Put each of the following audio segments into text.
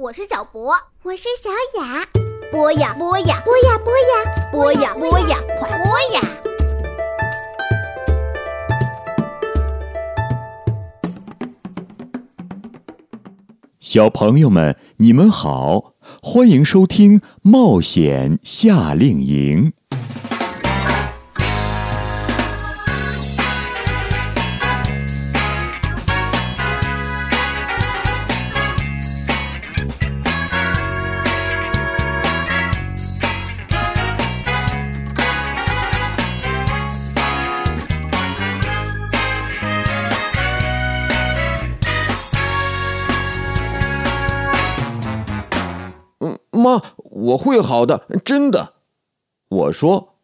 我是小博，我是小雅。播呀播呀播呀播呀播呀播呀，快播呀！小朋友们，你们好，欢迎收听《冒险夏令营》。啊，我会好的，真的。我说，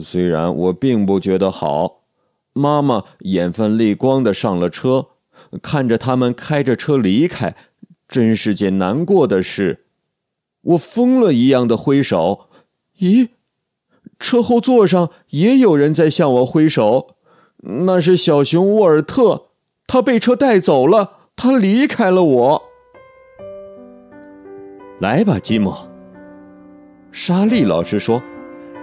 虽然我并不觉得好。妈妈眼泛泪光的上了车，看着他们开着车离开，真是件难过的事。我疯了一样的挥手，咦，车后座上也有人在向我挥手。那是小熊沃尔特，他被车带走了，他离开了我。来吧，吉姆。莎莉老师说：“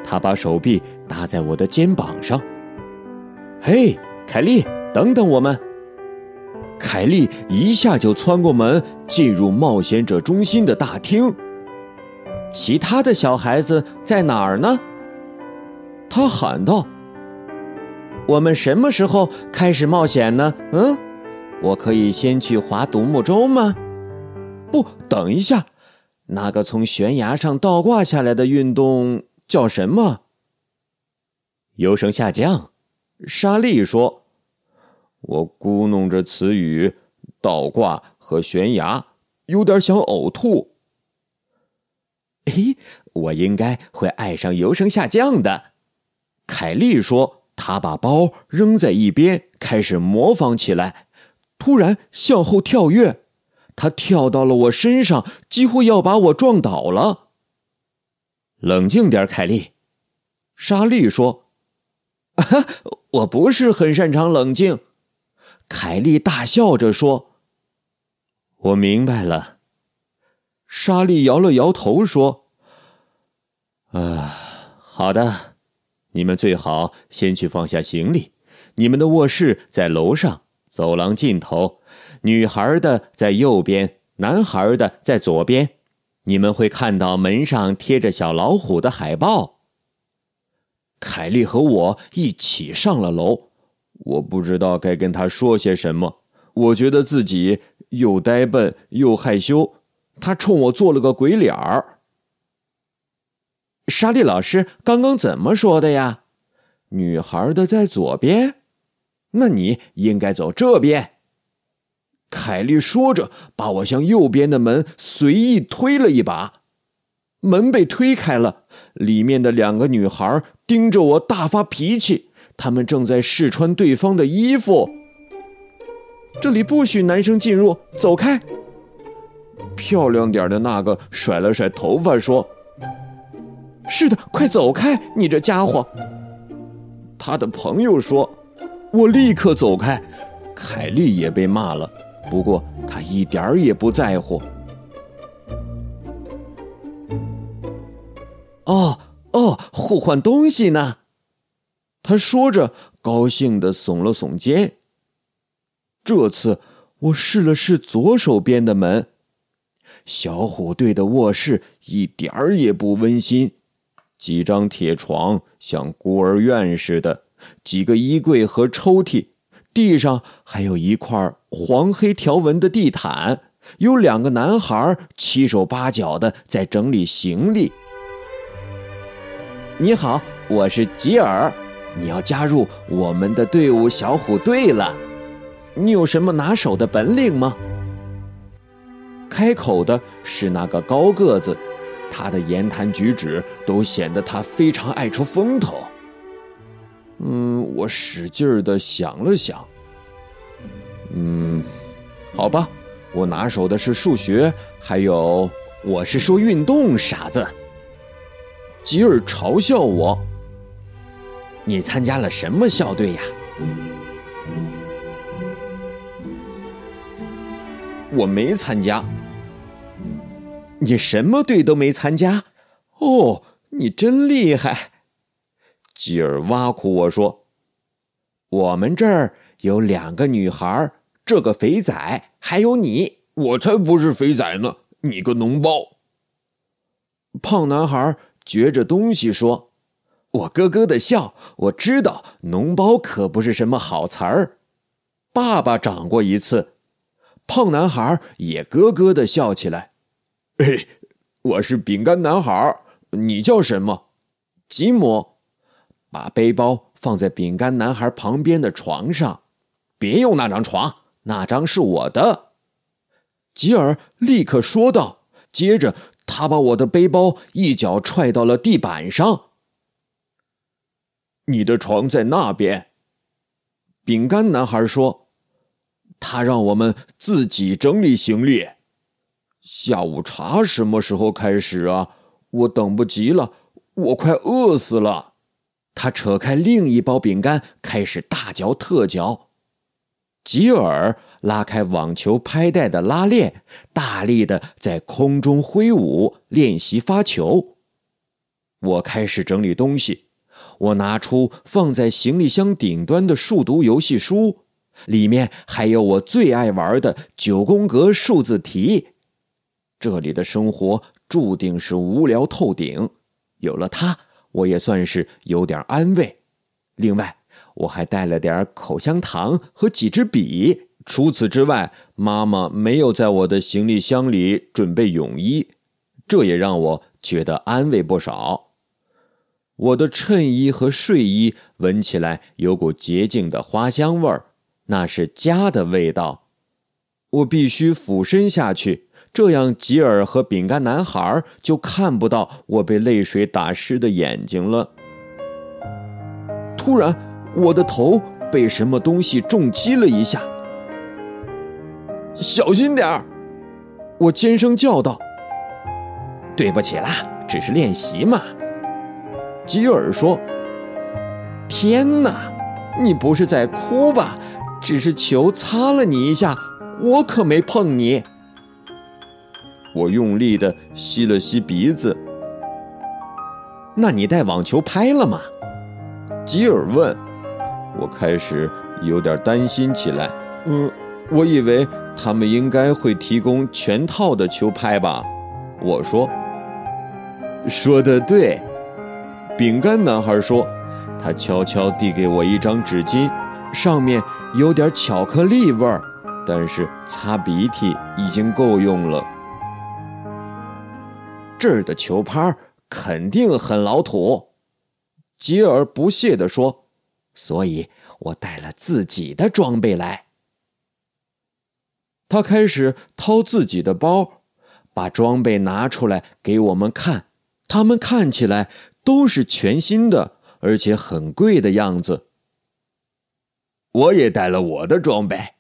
他把手臂搭在我的肩膀上。”嘿，凯莉，等等我们！凯莉一下就窜过门，进入冒险者中心的大厅。其他的小孩子在哪儿呢？他喊道：“我们什么时候开始冒险呢？”嗯，我可以先去划独木舟吗？不，等一下。那个从悬崖上倒挂下来的运动叫什么？优声下降。莎莉说：“我咕哝着词语，倒挂和悬崖，有点想呕吐。”哎，我应该会爱上优声下降的。凯莉说：“她把包扔在一边，开始模仿起来，突然向后跳跃。”他跳到了我身上，几乎要把我撞倒了。冷静点，凯莉。莎莉说：“啊我不是很擅长冷静。”凯莉大笑着说：“我明白了。”莎莉摇了摇头说：“啊，好的，你们最好先去放下行李。你们的卧室在楼上，走廊尽头。”女孩的在右边，男孩的在左边。你们会看到门上贴着小老虎的海报。凯莉和我一起上了楼，我不知道该跟他说些什么。我觉得自己又呆笨又害羞。他冲我做了个鬼脸儿。莎莉老师刚刚怎么说的呀？女孩的在左边，那你应该走这边。凯莉说着，把我向右边的门随意推了一把，门被推开了。里面的两个女孩盯着我大发脾气，她们正在试穿对方的衣服。这里不许男生进入，走开！漂亮点的那个甩了甩头发说：“是的，快走开，你这家伙！”他的朋友说：“我立刻走开。”凯莉也被骂了。不过他一点儿也不在乎。哦哦，互换东西呢？他说着，高兴的耸了耸肩。这次我试了试左手边的门，小虎队的卧室一点儿也不温馨，几张铁床像孤儿院似的，几个衣柜和抽屉。地上还有一块黄黑条纹的地毯，有两个男孩七手八脚的在整理行李。你好，我是吉尔，你要加入我们的队伍小虎队了。你有什么拿手的本领吗？开口的是那个高个子，他的言谈举止都显得他非常爱出风头。嗯，我使劲儿的想了想。好吧，我拿手的是数学，还有我是说运动，傻子。吉尔嘲笑我。你参加了什么校队呀？我没参加。你什么队都没参加？哦，你真厉害！吉尔挖苦我说：“我们这儿有两个女孩，这个肥仔，还有你。我才不是肥仔呢！你个脓包！”胖男孩嚼着东西说：“我咯咯的笑，我知道脓包可不是什么好词儿。爸爸长过一次。”胖男孩也咯咯的笑起来。嘿，我是饼干男孩，你叫什么？吉姆，把背包放在饼干男孩旁边的床上，别用那张床，那张是我的。吉尔立刻说道。接着，他把我的背包一脚踹到了地板上。你的床在那边，饼干男孩说。他让我们自己整理行李。下午茶什么时候开始啊？我等不及了，我快饿死了。他扯开另一包饼干，开始大嚼特嚼。吉尔拉开网球拍带的拉链，大力的在空中挥舞，练习发球。我开始整理东西。我拿出放在行李箱顶端的数独游戏书。里面还有我最爱玩的九宫格数字题。这里的生活注定是无聊透顶，有了它，我也算是有点安慰。另外，我还带了点口香糖和几支笔。除此之外，妈妈没有在我的行李箱里准备泳衣，这也让我觉得安慰不少。我的衬衣和睡衣闻起来有股洁净的花香味儿。那是家的味道，我必须俯身下去，这样吉尔和饼干男孩就看不到我被泪水打湿的眼睛了。突然，我的头被什么东西重击了一下，小心点儿！我尖声叫道：“对不起啦，只是练习嘛。”吉尔说：“天哪，你不是在哭吧？”只是球擦了你一下，我可没碰你。我用力的吸了吸鼻子。那你带网球拍了吗？吉尔问。我开始有点担心起来。嗯，我以为他们应该会提供全套的球拍吧。我说。说的对，饼干男孩说。他悄悄递给我一张纸巾。上面有点巧克力味儿，但是擦鼻涕已经够用了。这儿的球拍肯定很老土，吉尔不屑地说：“所以我带了自己的装备来。”他开始掏自己的包，把装备拿出来给我们看。他们看起来都是全新的，而且很贵的样子。我也带了我的装备。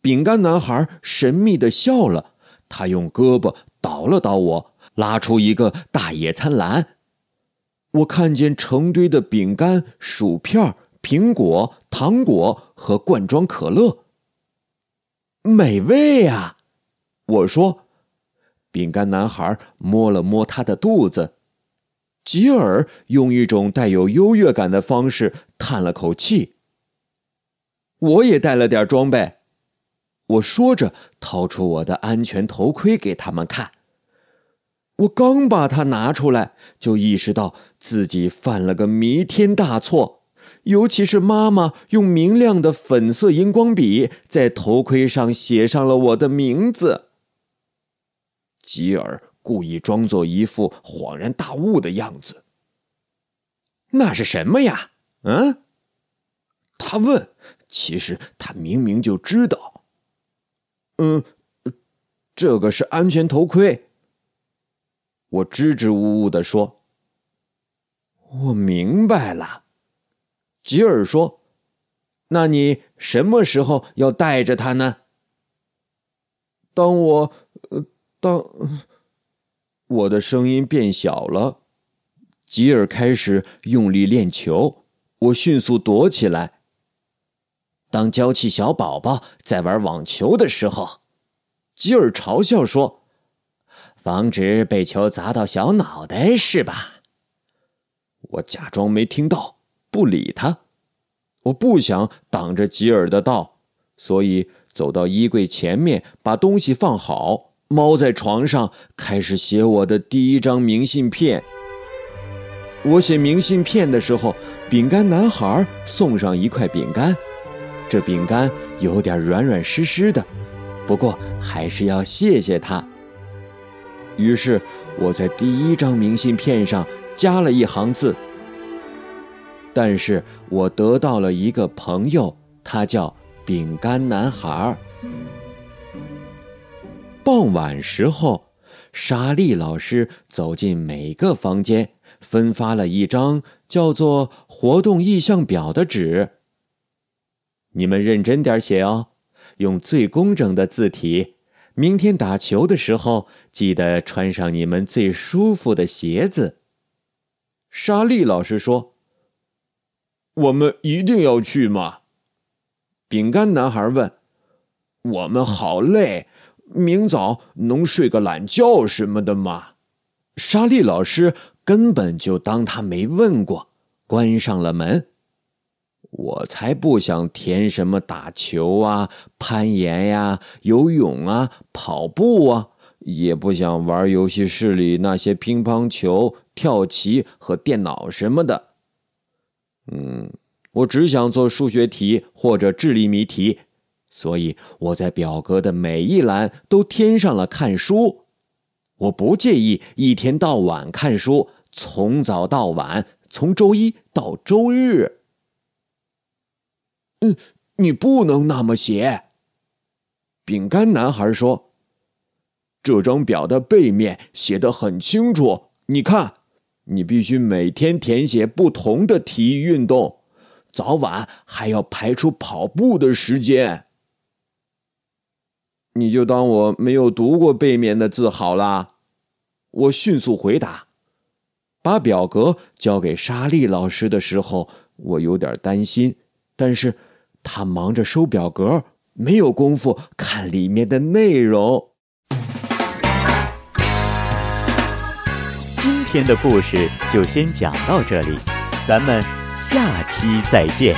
饼干男孩神秘的笑了，他用胳膊捣了捣我，拉出一个大野餐篮。我看见成堆的饼干、薯片、苹果、糖果和罐装可乐，美味啊！我说。饼干男孩摸了摸他的肚子，吉尔用一种带有优越感的方式叹了口气。我也带了点装备，我说着，掏出我的安全头盔给他们看。我刚把它拿出来，就意识到自己犯了个弥天大错，尤其是妈妈用明亮的粉色荧光笔在头盔上写上了我的名字。吉尔故意装作一副恍然大悟的样子。那是什么呀？嗯？他问。其实他明明就知道。嗯，这个是安全头盔。我支支吾吾的说：“我明白了。”吉尔说：“那你什么时候要带着它呢？”当我……当我的声音变小了，吉尔开始用力练球，我迅速躲起来。当娇气小宝宝在玩网球的时候，吉尔嘲笑说：“防止被球砸到小脑袋，是吧？我假装没听到，不理他。我不想挡着吉尔的道，所以走到衣柜前面，把东西放好，猫在床上，开始写我的第一张明信片。我写明信片的时候，饼干男孩送上一块饼干，这饼干有点软软湿湿的，不过还是要谢谢他。于是我在第一张明信片上加了一行字。但是我得到了一个朋友，他叫饼干男孩。傍晚时候，莎莉老师走进每个房间，分发了一张叫做“活动意向表”的纸。你们认真点写哦，用最工整的字体。明天打球的时候，记得穿上你们最舒服的鞋子。莎莉老师说。我们一定要去吗？饼干男孩问。我们好累，明早能睡个懒觉什么的吗？莎莉老师根本就当他没问过，关上了门。我才不想填什么打球啊、攀岩呀、游泳啊、跑步啊，也不想玩游戏室里那些乒乓球、跳棋和电脑什么的。嗯，我只想做数学题或者智力谜题，所以我在表格的每一栏都添上了看书。我不介意一天到晚看书，从早到晚，从周一到周日。嗯，你不能那么写。饼干男孩说：“这张表的背面写的很清楚，你看。”你必须每天填写不同的体育运动，早晚还要排出跑步的时间。你就当我没有读过背面的字好了。我迅速回答。把表格交给莎莉老师的时候，我有点担心，但是他忙着收表格，没有功夫看里面的内容。今天的故事就先讲到这里，咱们下期再见。